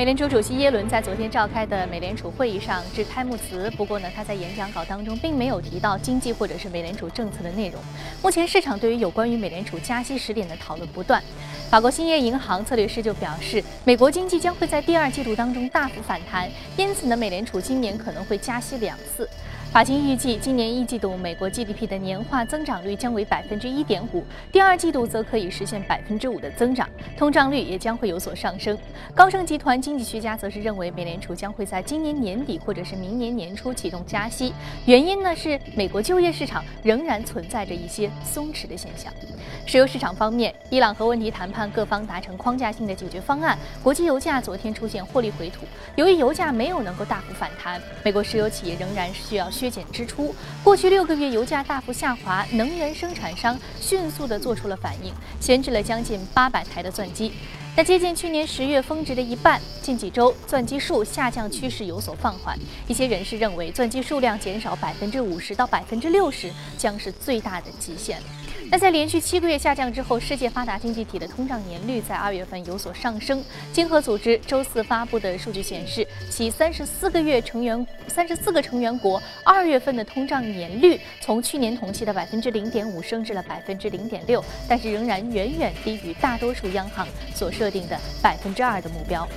美联储主席耶伦在昨天召开的美联储会议上致开幕词，不过呢，他在演讲稿当中并没有提到经济或者是美联储政策的内容。目前市场对于有关于美联储加息时点的讨论不断。法国兴业银行策略师就表示，美国经济将会在第二季度当中大幅反弹，因此呢，美联储今年可能会加息两次。法金预计，今年一季度美国 GDP 的年化增长率将为百分之一点五，第二季度则可以实现百分之五的增长，通胀率也将会有所上升。高盛集团经济学家则是认为，美联储将会在今年年底或者是明年年初启动加息，原因呢是美国就业市场仍然存在着一些松弛的现象。石油市场方面，伊朗核问题谈判各方达成框架性的解决方案，国际油价昨天出现获利回吐。由于油价没有能够大幅反弹，美国石油企业仍然需要。削减支出。过去六个月油价大幅下滑，能源生产商迅速地做出了反应，闲置了将近八百台的钻机。在接近去年十月峰值的一半，近几周钻机数下降趋势有所放缓。一些人士认为，钻机数量减少百分之五十到百分之六十将是最大的极限。那在连续七个月下降之后，世界发达经济体的通胀年率在二月份有所上升。经合组织周四发布的数据显示，其三十四个月成员三十四个成员国二月份的通胀年率从去年同期的百分之零点五升至了百分之零点六，但是仍然远远低于大多数央行所设定的百分之二的目标。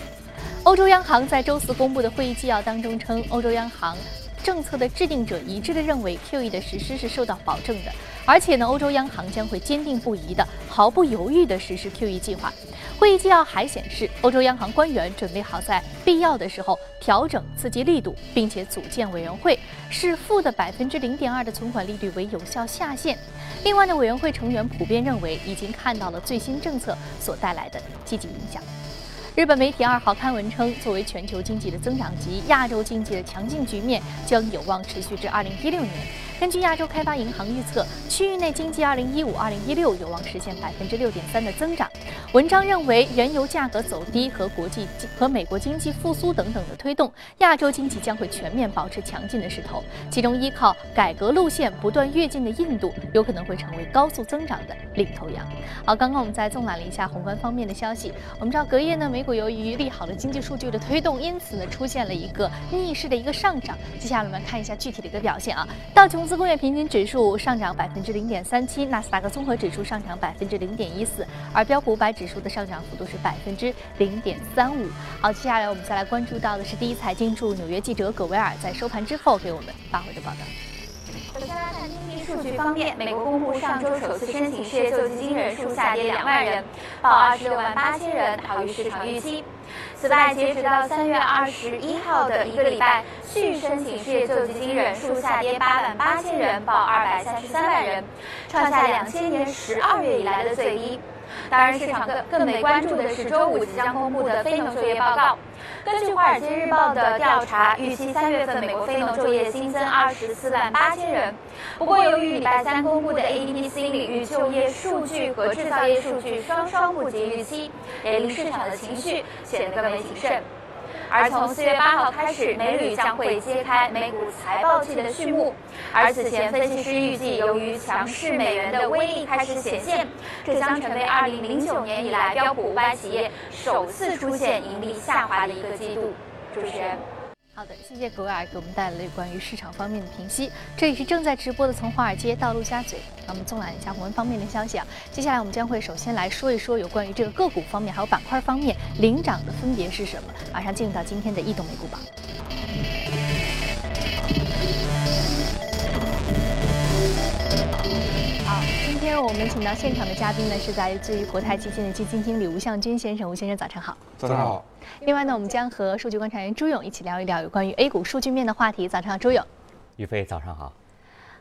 欧洲央行在周四公布的会议纪要当中称，欧洲央行。政策的制定者一致地认为，QE 的实施是受到保证的，而且呢，欧洲央行将会坚定不移地、毫不犹豫地实施 QE 计划。会议纪要还显示，欧洲央行官员准备好在必要的时候调整刺激力度，并且组建委员会，视负的百分之零点二的存款利率为有效下限。另外呢，委员会成员普遍认为，已经看到了最新政策所带来的积极影响。日本媒体二号刊文称，作为全球经济的增长极，亚洲经济的强劲局面将有望持续至二零一六年。根据亚洲开发银行预测，区域内经济2015、2016有望实现百分之六点三的增长。文章认为，原油价格走低和国际和美国经济复苏等等的推动，亚洲经济将会全面保持强劲的势头。其中，依靠改革路线不断跃进的印度，有可能会成为高速增长的领头羊。好，刚刚我们在纵览了一下宏观方面的消息。我们知道，隔夜呢，美股由于利好的经济数据的推动，因此呢，出现了一个逆势的一个上涨。接下来我们看一下具体的一个表现啊，道琼公司。工业平均指数上涨百分之零点三七，纳斯达克综合指数上涨百分之零点一四，而标普五百指数的上涨幅度是百分之零点三五。好，接下来我们再来关注到的是第一财经驻纽约记者葛维尔在收盘之后给我们发回的报道。首先来看经济数据方面，美国公布上周首次申请失业救济金人数下跌两万人，报二十六万八千人，好于市场预期。此外，截止到三月二十一号的一个礼拜，续申请失业救济金人数下跌八万八千人，报二百三十三万人，创下两千年十二月以来的最低。当然，市场更更为关注的是周五即将公布的非农就业报告。根据《华尔街日报》的调查，预期三月份美国非农就业新增二十四万八千人。不过，由于礼拜三公布的 ADP C 领域就业数据和制造业数据双双不及预期，也令市场的情绪显得更为谨慎。而从四月八号开始，美铝将会揭开美股财报季的序幕。而此前，分析师预计，由于强势美元的威力开始显现，这将成为二零零九年以来标普五百企业首次出现盈利下滑的一个季度。主持人。好的，谢谢狗尔给我们带来了关于市场方面的评析。这里是正在直播的从华尔街到陆家嘴，那我们纵览一下宏观方面的消息啊。接下来我们将会首先来说一说有关于这个个股方面还有板块方面领涨的分别是什么。马上进入到今天的异动美股榜。天我们请到现场的嘉宾呢是来自于国泰基金的基金经理吴向军先生，吴先生早晨好。早上好。另外呢，我们将和数据观察员朱勇一起聊一聊有关于 A 股数据面的话题。早上好，朱勇。于飞，早上好。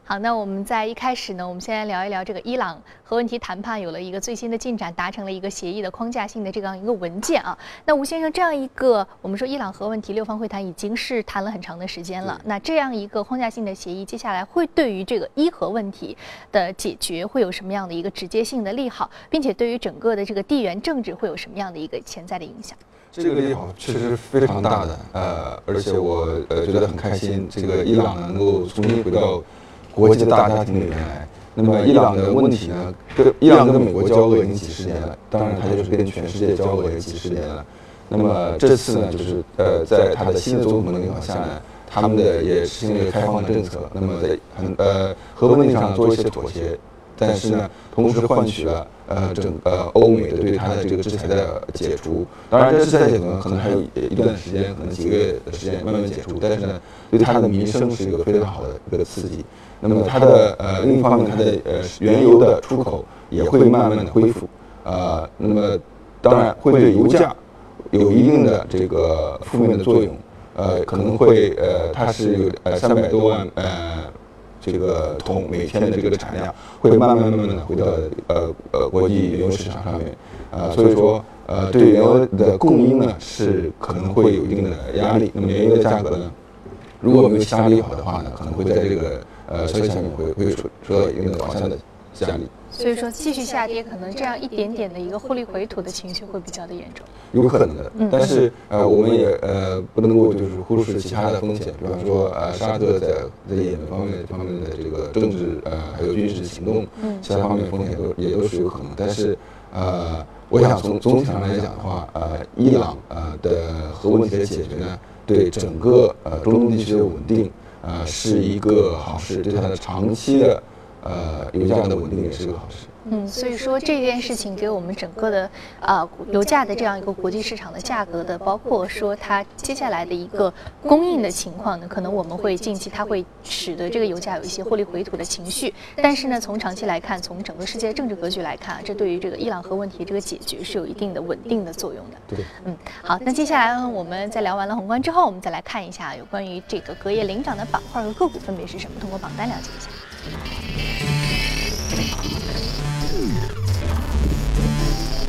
好，那我们在一开始呢，我们先来聊一聊这个伊朗核问题谈判有了一个最新的进展，达成了一个协议的框架性的这样一个文件啊。那吴先生，这样一个我们说伊朗核问题六方会谈已经是谈了很长的时间了，那这样一个框架性的协议，接下来会对于这个伊核问题的解决会有什么样的一个直接性的利好，并且对于整个的这个地缘政治会有什么样的一个潜在的影响？这个利好确实非常大的，呃，而且我呃觉得很开心，这个伊朗能够重新回到国际的大家庭里面来。那么伊朗的问题呢，跟伊朗跟美国交恶已经几十年了，当然它就是跟全世界交恶也几十年了。那么这次呢，就是呃，在他的新的总统领导下呢，他们的也实行了开放的政策，那么在很呃核问题上做一些妥协，但是呢，同时换取了呃整个欧美的对它的这个制裁的解除。当然，这制裁解除可能还有一段时间，可能几个月的时间慢慢解除，但是呢，对它的民生是一个非常好的一个刺激。那么它的呃另一方面，它的呃原油的出口也会慢慢的恢复，呃，那么当然会对油价。有一定的这个负面的作用，呃，可能会呃，它是有呃三百多万呃这个铜每天的这个产量，会慢慢慢慢的回到呃呃国际原油市场上面，啊，所以说呃对原油的供应呢是可能会有一定的压力，那么原油的价格呢，如果没有相利好的话呢，可能会在这个呃消息下面会会受受到一定的往下的压力。所以说，继续下跌，可能这样一点点的一个获利回吐的情绪会比较的严重。有可能的，但是呃，我们也呃不能够就是忽视其他的风险，比方说呃，沙特在在也门方面方面的这个政治呃还有军事行动，其他方面风险都也都是有可能。但是呃，我想从总体上来讲的话，呃，伊朗呃的核问题的解决呢，对整个呃中东地区的稳定呃是一个好事，对它的长期的。呃，油价的稳定也是个好事。嗯，所以说这件事情给我们整个的啊油价的这样一个国际市场的价格的，包括说它接下来的一个供应的情况呢，可能我们会近期它会使得这个油价有一些获利回吐的情绪。但是呢，从长期来看，从整个世界政治格局来看，这对于这个伊朗核问题这个解决是有一定的稳定的作用的。对，嗯，好，那接下来呢，我们在聊完了宏观之后，我们再来看一下有关于这个隔夜领涨的板块和个股分别是什么，通过榜单了解一下。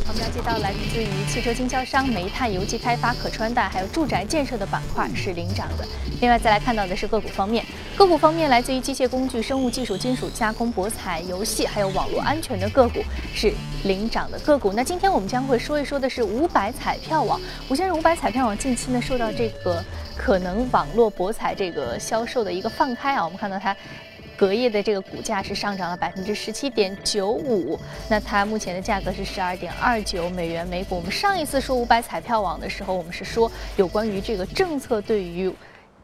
我们了解到，来自于汽车经销商、煤炭、油气开发、可穿戴，还有住宅建设的板块是领涨的。另外，再来看到的是个股方面，个股方面来自于机械工具、生物技术、金属加工、博彩、游戏，还有网络安全的个股是领涨的个股。那今天我们将会说一说的是五百彩票网。吴先生，五百彩票网近期呢受到这个可能网络博彩这个销售的一个放开啊，我们看到它。隔夜的这个股价是上涨了百分之十七点九五，那它目前的价格是十二点二九美元每股。我们上一次说五百彩票网的时候，我们是说有关于这个政策对于。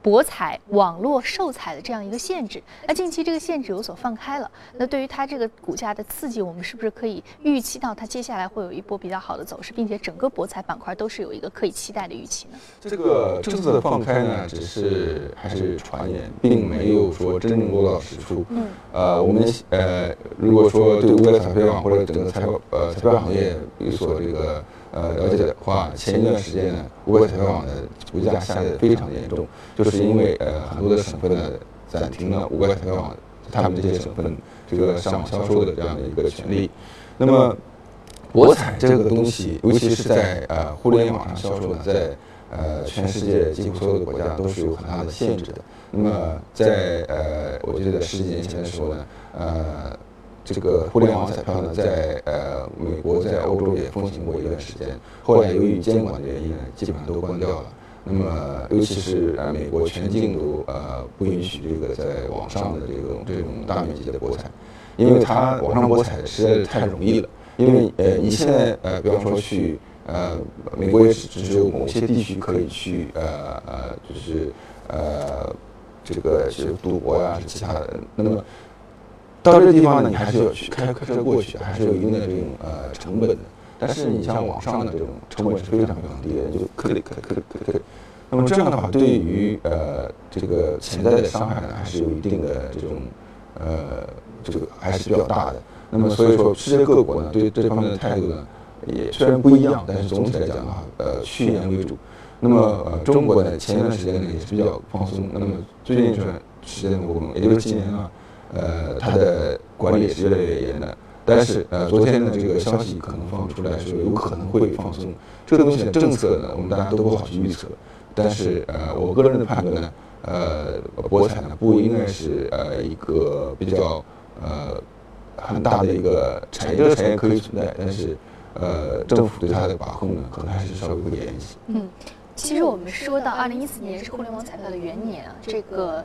博彩网络售彩的这样一个限制，那近期这个限制有所放开了，那对于它这个股价的刺激，我们是不是可以预期到它接下来会有一波比较好的走势，并且整个博彩板块都是有一个可以期待的预期呢？这个政策的放开呢，只是还是传言，并没有说真正落到实处。嗯，呃，我们呃，如果说对未来彩票网或者整个彩票呃彩票行业有所这个。呃，了解的话，前一段时间呢，五百彩票网的股价下跌非常严重，就是因为呃很多的省份呢暂停了五百彩票网他们这些省份这个上网销售的这样的一个权利。那么博彩这个东西，尤其是在呃互联网上销售呢，在呃全世界几乎所有的国家都是有很大的限制的。那么在呃我记得十几年前的时候呢，呃。这个互联网彩票呢，在呃美国、在欧洲也风行过一段时间，后来由于监管的原因呢，基本上都关掉了。那么，尤其是呃美国全境都呃不允许这个在网上的这种这种大面积的博彩，因为它网上博彩实在是太容易了。因为呃你现在呃比方说去呃美国也只只有某些地区可以去呃呃就是呃这个是赌博呀是其他的，那么。到这个地方呢，你还是要去开开车过去，还是有一定的这种呃成本的。但是你像网上的这种成本是非常非常低的，就可以可以可以可以。那么这样的话，对于呃这个潜在的伤害呢，还是有一定的这种呃这个还是比较大的。那么所以说，世界各国呢对这方面的态度呢，也虽然不一样，但是总体来讲的话，呃趋严为主。那么呃中国呢前一段时间呢也是比较放松。那么最近一段时间我们也就是今年啊。呃，它的管理是越来越严的，但是呃，昨天的这个消息可能放出来说有可能会放松，这个东西的政策呢，我们大家都不好去预测，但是呃，我个人的判断呢，呃，博彩呢不应该是呃一个比较呃很大的一个产业，这个产业可以存在，但是呃，政府对它的把控呢，可能还是稍微会严一些。嗯，其实我们说到二零一四年是互联网彩票的元年啊，这个。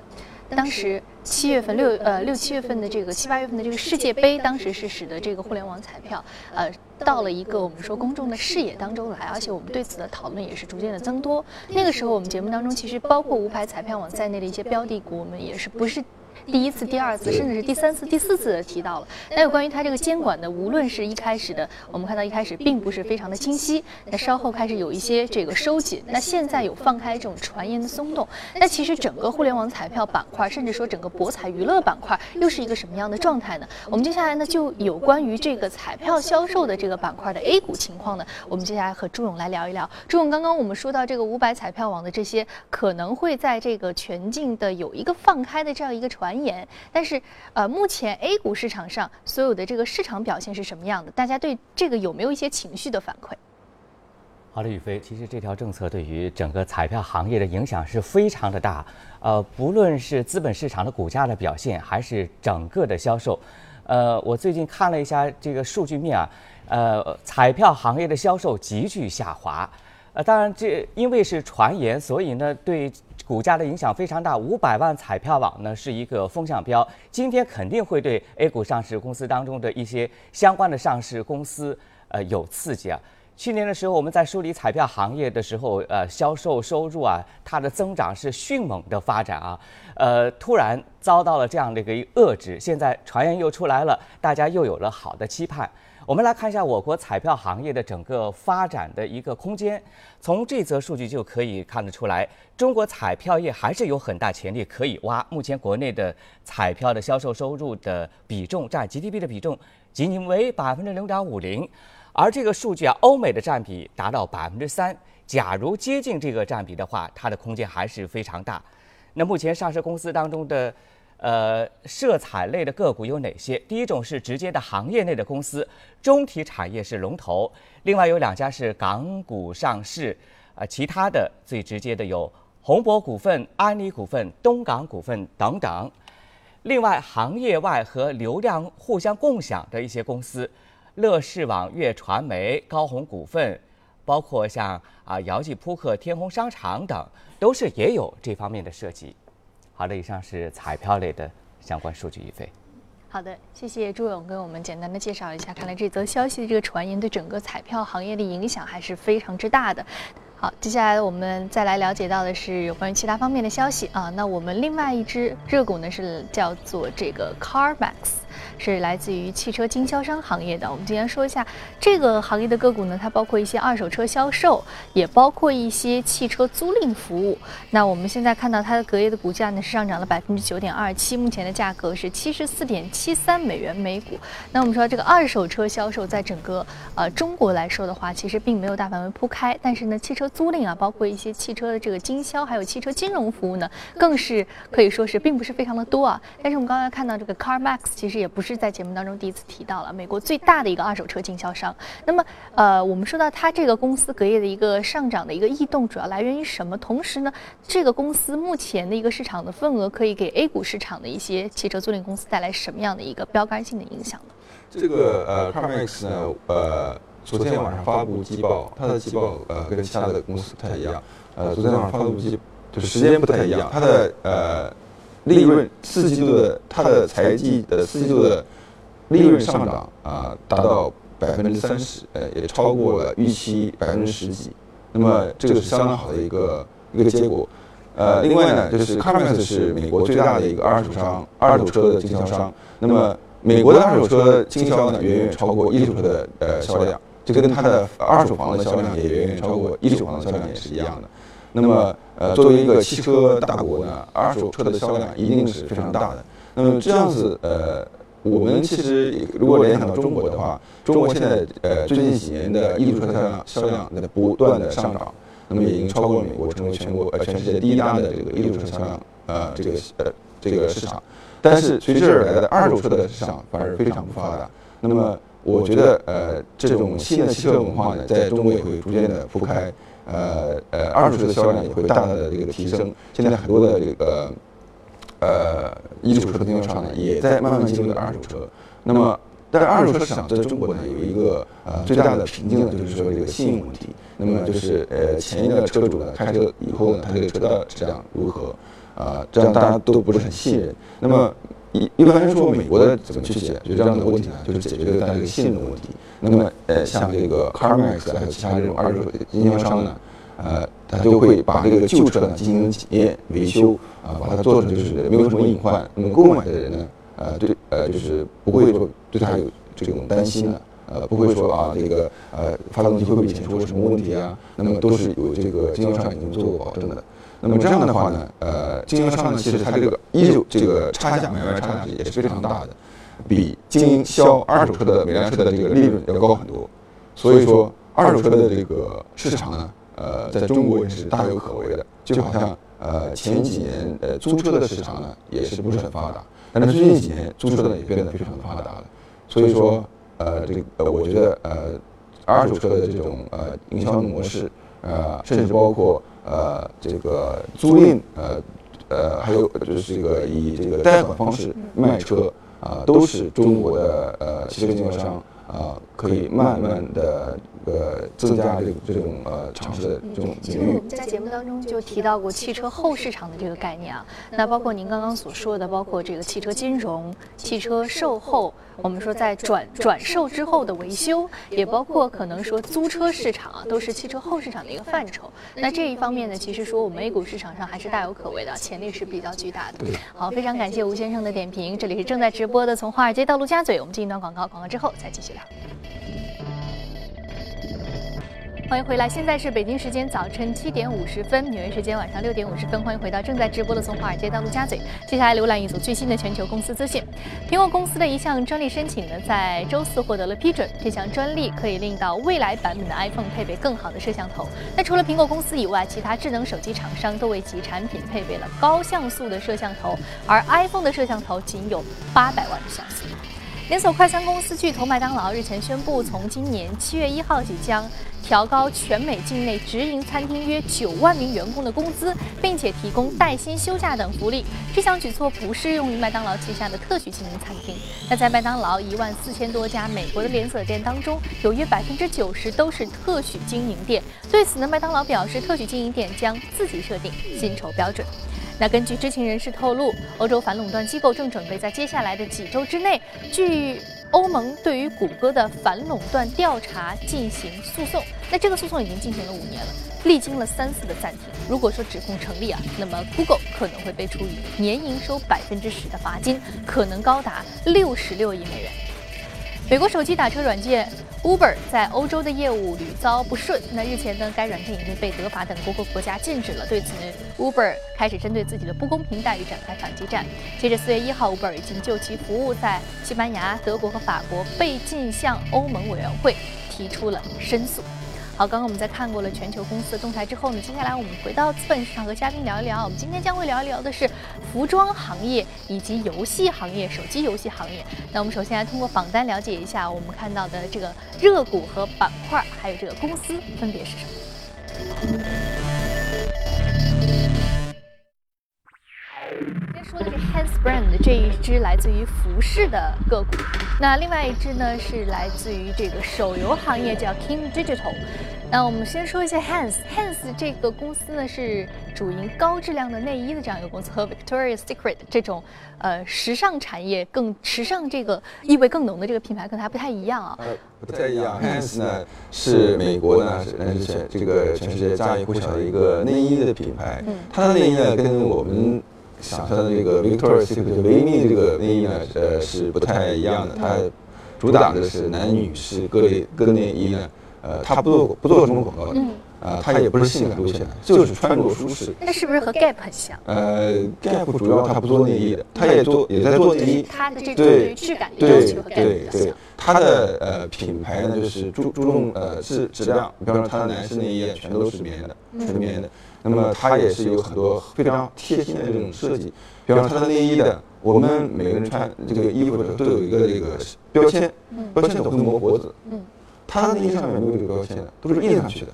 当时七月份六呃六七月份的这个七八月份的这个世界杯，当时是使得这个互联网彩票呃到了一个我们说公众的视野当中来，而且我们对此的讨论也是逐渐的增多。那个时候我们节目当中其实包括无牌彩票网在内的一些标的股，我们也是不是。第一次、第二次，甚至是第三次、第四次的提到了。那有关于它这个监管的，无论是一开始的，我们看到一开始并不是非常的清晰，那稍后开始有一些这个收紧，那现在有放开这种传言的松动。那其实整个互联网彩票板块，甚至说整个博彩娱乐板块，又是一个什么样的状态呢？我们接下来呢，就有关于这个彩票销售的这个板块的 A 股情况呢，我们接下来和朱勇来聊一聊。朱勇，刚刚我们说到这个五百彩票网的这些可能会在这个全境的有一个放开的这样一个传传言，但是。是呃，目前 A 股市场上所有的这个市场表现是什么样的？大家对这个有没有一些情绪的反馈？好的，宇飞，其实这条政策对于整个彩票行业的影响是非常的大。呃，不论是资本市场的股价的表现，还是整个的销售，呃，我最近看了一下这个数据面啊，呃，彩票行业的销售急剧下滑。呃，当然这因为是传言，所以呢对。股价的影响非常大，五百万彩票网呢是一个风向标，今天肯定会对 A 股上市公司当中的一些相关的上市公司呃有刺激啊。去年的时候我们在梳理彩票行业的时候，呃，销售收入啊，它的增长是迅猛的发展啊，呃，突然遭到了这样的一个遏制，现在传言又出来了，大家又有了好的期盼。我们来看一下我国彩票行业的整个发展的一个空间。从这则数据就可以看得出来，中国彩票业还是有很大潜力可以挖。目前国内的彩票的销售收入的比重占 GDP 的比重仅仅为百分之零点五零，而这个数据啊，欧美的占比达到百分之三。假如接近这个占比的话，它的空间还是非常大。那目前上市公司当中的。呃，涉彩类的个股有哪些？第一种是直接的行业内的公司，中体产业是龙头，另外有两家是港股上市，啊，其他的最直接的有宏博股份、安利股份、东港股份等等。另外，行业外和流量互相共享的一些公司，乐视网、悦传媒、高鸿股份，包括像啊姚记扑克、天虹商场等，都是也有这方面的涉及。好的，以上是彩票类的相关数据一飞。好的，谢谢朱勇给我们简单的介绍一下。看来这则消息的这个传言对整个彩票行业的影响还是非常之大的。好，接下来我们再来了解到的是有关于其他方面的消息啊。那我们另外一只热股呢是叫做这个 CarMax。是来自于汽车经销商行业的。我们今天说一下这个行业的个股呢，它包括一些二手车销售，也包括一些汽车租赁服务。那我们现在看到它的隔夜的股价呢是上涨了百分之九点二七，目前的价格是七十四点七三美元每股。那我们说这个二手车销售在整个呃中国来说的话，其实并没有大范围铺开，但是呢，汽车租赁啊，包括一些汽车的这个经销，还有汽车金融服务呢，更是可以说是并不是非常的多啊。但是我们刚才看到这个 CarMax 其实也不是在节目当中第一次提到了美国最大的一个二手车经销商。那么，呃，我们说到它这个公司隔夜的一个上涨的一个异动，主要来源于什么？同时呢，这个公司目前的一个市场的份额，可以给 A 股市场的一些汽车租赁公司带来什么样的一个标杆性的影响呢？这个呃，CarMax 呢，呃，昨天晚上发布季报，它的季报呃跟其他的公司不太一样。呃，昨天晚上发布季就是时间不太一样，它的呃。利润四季度的它的财季的四季度的利润上涨啊，达到百分之三十，呃，也超过了预期百分之十几。那么这个是相当好的一个一个结果。呃，另外呢，就是 CarMax 是美国最大的一个二手商二手车的经销商。那么美国的二手车经销呢，远远超过一手车的呃销量，这跟它的二手房的销量也远远超过一手房的销量也是一样的。那么，呃，作为一个汽车大国呢，二手车的销量一定是非常大的。那么这样子，呃，我们其实如果联想到中国的话，中国现在呃最近几年的一手车销量销量在不断的上涨，那么已经超过了美国，成为全国呃全世界第一大的这个一手车销量呃这个呃这个市场。但是随之而来的二手车的市场反而非常不发达。那么我觉得呃这种新的汽车文化呢，在中国也会逐渐的铺开。呃呃，二手车的销量也会大大的这个提升。现在很多的这个呃一手车的经销商呢，也在慢慢进入二手车。那么，但是二手车市场在中国呢，有一个呃最大的瓶颈呢，就是说这个信用问题。那么就是呃前一个车主呢开车以后呢，他这个车的质量如何？啊，这样大家都不是很信任。那么一一般来说，美国的怎么去解决这样的问题呢？就是解决大家这个信任的问题。那么呃，像这个 CarMax 还有其他这种二手经销商呢，呃，他就会把这个旧车呢进行检验维修啊，把它做成就是没有什么隐患。那么购买的人呢，呃，对呃，就是不会说对他有这种担心的。呃，不会说啊，这个呃，发动机会不会检出什么问题啊？那么都是有这个经销商已经做过保证的。那么这样的话呢，呃，经销商呢，其实它这个一手这个差价买卖差价也是非常大的，比经销二手车的每辆车的这个利润要高很多。所以说，二手车的这个市场呢，呃，在中国也是大有可为的。就好像呃前几年呃租车的市场呢也是不是很发达，但是最近几年租车呢也变得非常的发达了。所以说。呃，这个呃，我觉得呃，二手车的这种呃营销模式，呃，甚至包括呃这个租赁，呃呃，还有就是这个以这个贷款方式卖车，啊，都是中国的呃汽车经销商啊可以慢慢的。呃，增加这这种呃尝试的这种领域。在节目当中就提到过汽车后市场的这个概念啊，那包括您刚刚所说的，包括这个汽车金融、汽车售后，我们说在转转售之后的维修，也包括可能说租车市场啊，都是汽车后市场的一个范畴。那这一方面呢，其实说我们 A 股市场上还是大有可为的，潜力是比较巨大的。好，非常感谢吴先生的点评。这里是正在直播的从华尔街到陆家嘴，我们进一段广告，广告之后再继续聊。欢迎回来，现在是北京时间早晨七点五十分，纽约时间晚上六点五十分。欢迎回到正在直播的从华尔街到陆家嘴。接下来浏览一组最新的全球公司资讯。苹果公司的一项专利申请呢，在周四获得了批准。这项专利可以令到未来版本的 iPhone 配备更好的摄像头。那除了苹果公司以外，其他智能手机厂商都为其产品配备了高像素的摄像头，而 iPhone 的摄像头仅有八百万的像素。连锁快餐公司巨头麦当劳日前宣布，从今年七月一号起将。调高全美境内直营餐厅约九万名员工的工资，并且提供带薪休假等福利。这项举措不适用于麦当劳旗下的特许经营餐厅。那在麦当劳一万四千多家美国的连锁店当中，有约百分之九十都是特许经营店。对此呢，麦当劳表示，特许经营店将自己设定薪酬标准。那根据知情人士透露，欧洲反垄断机构正准备在接下来的几周之内，据。欧盟对于谷歌的反垄断调查进行诉讼，那这个诉讼已经进行了五年了，历经了三次的暂停。如果说指控成立啊，那么 Google 可能会被处以年营收百分之十的罚金，可能高达六十六亿美元。美国手机打车软件 Uber 在欧洲的业务屡遭不顺。那日前呢，该软件已经被德法等多个国家禁止了。对此，Uber 开始针对自己的不公平待遇展开反击战。截至四月一号，Uber 已经就其服务在西班牙、德国和法国被禁向欧盟委员会提出了申诉。好，刚刚我们在看过了全球公司的动态之后呢，接下来我们回到资本市场和嘉宾聊一聊。我们今天将会聊一聊的是服装行业以及游戏行业、手机游戏行业。那我们首先来通过榜单了解一下我们看到的这个热股和板块，还有这个公司分别是什么。Brand 这一支来自于服饰的个股，那另外一支呢是来自于这个手游行业，叫 King Digital。那我们先说一下 Hans，Hans 这个公司呢是主营高质量的内衣的这样一个公司，和 Victoria's Secret 这种呃时尚产业更时尚这个意味更浓的这个品牌可能还不太一样啊。呃，不太一样，Hans 呢是美国呢是全这个全世界家喻户晓的一个内衣的品牌，嗯它的内衣呢跟我们想象的这个 Victoria's Secret 维密这个内衣呢呃是不太一样的，它主打的是男女士各类各内衣呢。呃，它不做不做什么广告的，啊，它也不是性感路线的，就是穿着舒适。那是不是和 Gap 很像？呃，Gap 主要它不做内衣的，它也做也在做内衣。它的这种对于质感的要求和 Gap 比较像。他的呃品牌呢，就是注注重呃质质量，比方说它的男士内衣全都是棉的，纯棉的。那么它也是有很多非常贴心的这种设计，比方说他的内衣的，我们每个人穿这个衣服的时候都有一个这个标签，标签总会磨脖子。嗯。它的内衣上面没有这个标签的，都是印上去的，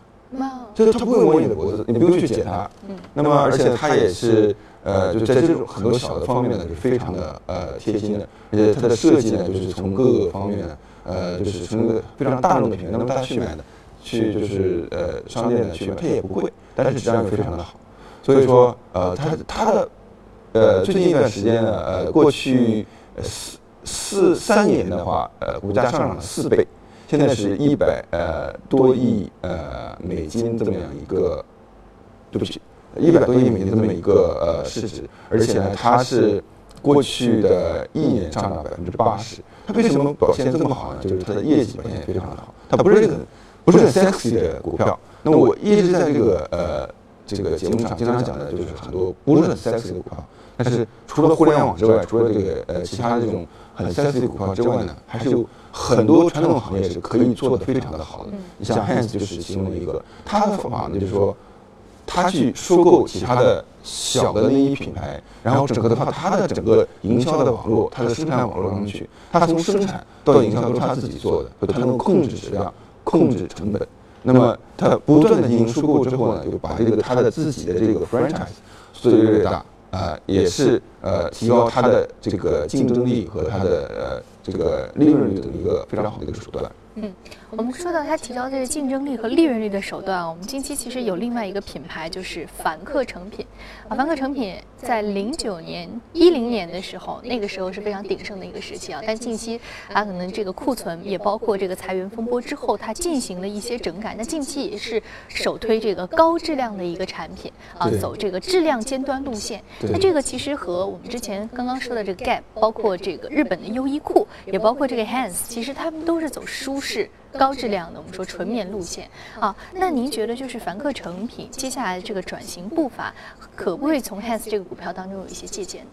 就是它不会摸你的脖子，你不用去解它。嗯，那么而且它也是呃，就在这种很多小的方面呢，是非常的呃贴心的，而且它的设计呢，就是从各个方面呢，呃，就是从一个非常大众的品牌，那么大家去买的，去就是呃商店呢去买，它也不贵，但是质量又非常的好，所以说呃，它它的呃最近一段时间呢，呃过去四四三年的话，呃股价上涨了四倍，现在是一百呃多亿呃美金这么样一个，对不起，一百多亿美金这么一个呃市值，而且呢它是过去的一年上涨百分之八十，它为什么表现这么好呢？就是它的业绩表现也非常的好，它不是很不是很 sexy 的股票。那我一直在这个呃。这个节目上经常讲的就是很多不是很 sexy 的股票，但是除了互联网之外，除了这个呃其他这种很 sexy 的股票之外呢，还是有很多传统行业是可以做的非常的好的。你像 Hans 就是其中的一个，他的方法呢就是说，他去收购其他的小的内衣品牌，然后整个的话，他的整个营销的网络，他的生产网络上去，他从生产到营销都是他自己做的，他能控制质量，控制成本。那么它不断的进行收购之后呢，就把这个它的自己的这个 franchise 做得越来越大，啊，也是呃提高它的这个竞争力和它的呃这个利润率的一个非常好的一个手段。嗯，我们说到它提高这个竞争力和利润率的手段，我们近期其实有另外一个品牌，就是凡客诚品。啊，凡客诚品在零九年、一零年的时候，那个时候是非常鼎盛的一个时期啊。但近期它可能这个库存也包括这个裁员风波之后，它进行了一些整改。那近期也是首推这个高质量的一个产品啊，走这个质量尖端路线。那这个其实和我们之前刚刚说的这个 Gap，包括这个日本的优衣库，也包括这个 Hans，其实他们都是走舒。是高质量的，我们说纯棉路线啊。那您觉得就是凡客诚品接下来这个转型步伐，可不可以从 Hans 这个股票当中有一些借鉴？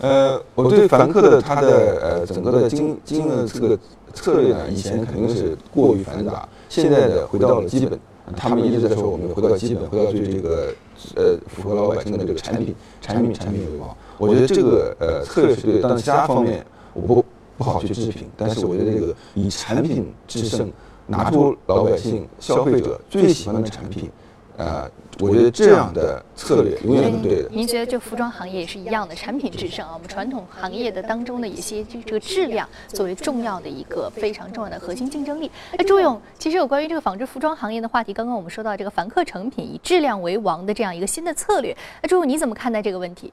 呃，我对凡客的它的呃整个的经经的这个策略呢，以前肯定是过于繁杂，现在的回到了基本。他们一直在说我们回到基本，回到对这个呃符合老百姓的这个产品，产品产品为王。我觉得这个呃策略是对，但其他方面我不。不好去制品，但是我觉得这个以产品制胜，拿出老百姓、消费者最喜欢的产品，呃，我觉得这样的策略永远是对的。您觉得这服装行业也是一样的，产品制胜啊？我们传统行业的当中的一些就这个质量作为重要的一个非常重要的核心竞争力。哎，朱勇，其实有关于这个纺织服装行业的话题，刚刚我们说到这个凡客成品以质量为王的这样一个新的策略，那朱勇你怎么看待这个问题？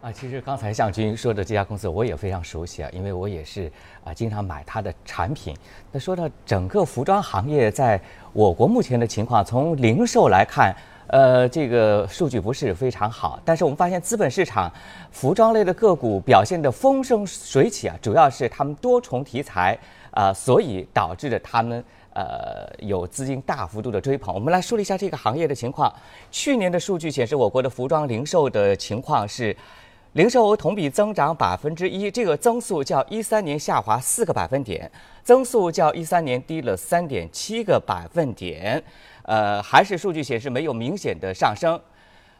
啊，其实刚才向军说的这家公司我也非常熟悉啊，因为我也是啊经常买它的产品。那说到整个服装行业在我国目前的情况，从零售来看，呃，这个数据不是非常好。但是我们发现资本市场服装类的个股表现的风生水起啊，主要是他们多重题材啊，所以导致了他们呃有资金大幅度的追捧。我们来梳理一下这个行业的情况。去年的数据显示，我国的服装零售的情况是。零售额同比增长百分之一，这个增速较一三年下滑四个百分点，增速较一三年低了三点七个百分点。呃，还是数据显示没有明显的上升，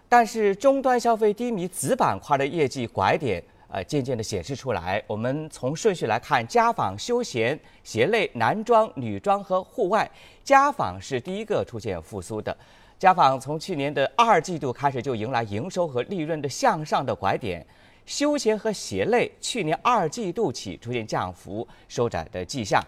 但是终端消费低迷子板块的业绩拐点呃渐渐的显示出来。我们从顺序来看，家纺、休闲、鞋类、男装、女装和户外，家纺是第一个出现复苏的。家纺从去年的二季度开始就迎来营收和利润的向上的拐点，休闲和鞋类去年二季度起出现降幅收窄的迹象。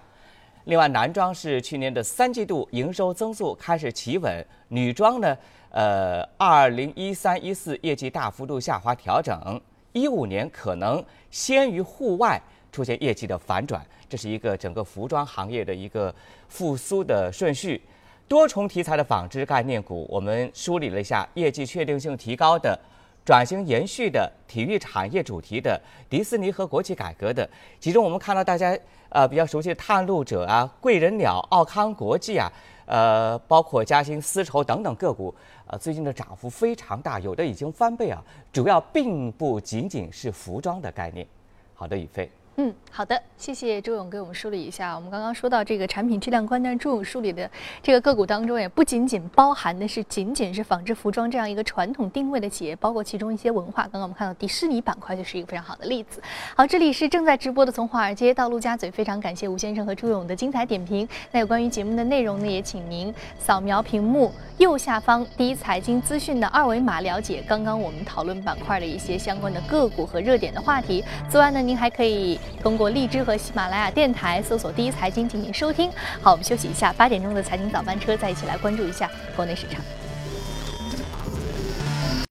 另外，男装是去年的三季度营收增速开始企稳，女装呢，呃，二零一三一四业绩大幅度下滑调整，一五年可能先于户外出现业绩的反转，这是一个整个服装行业的一个复苏的顺序。多重题材的纺织概念股，我们梳理了一下业绩确定性提高的、转型延续的、体育产业主题的、迪士尼和国企改革的。其中我们看到大家呃比较熟悉的探路者啊、贵人鸟、奥康国际啊，呃，包括嘉兴丝绸等等个股，呃，最近的涨幅非常大，有的已经翻倍啊。主要并不仅仅是服装的概念。好的，宇飞。嗯，好的，谢谢周勇给我们梳理一下。我们刚刚说到这个产品质量关键，周勇梳理的这个个股当中，也不仅仅包含的是仅仅是纺织服装这样一个传统定位的企业，包括其中一些文化。刚刚我们看到迪士尼板块就是一个非常好的例子。好，这里是正在直播的从华尔街到陆家嘴，非常感谢吴先生和朱勇的精彩点评。那有关于节目的内容呢，也请您扫描屏幕右下方第一财经资讯的二维码，了解刚刚我们讨论板块的一些相关的个股和热点的话题。此外呢，您还可以。通过荔枝和喜马拉雅电台搜索“第一财经”进行收听。好，我们休息一下，八点钟的财经早班车，再一起来关注一下国内市场。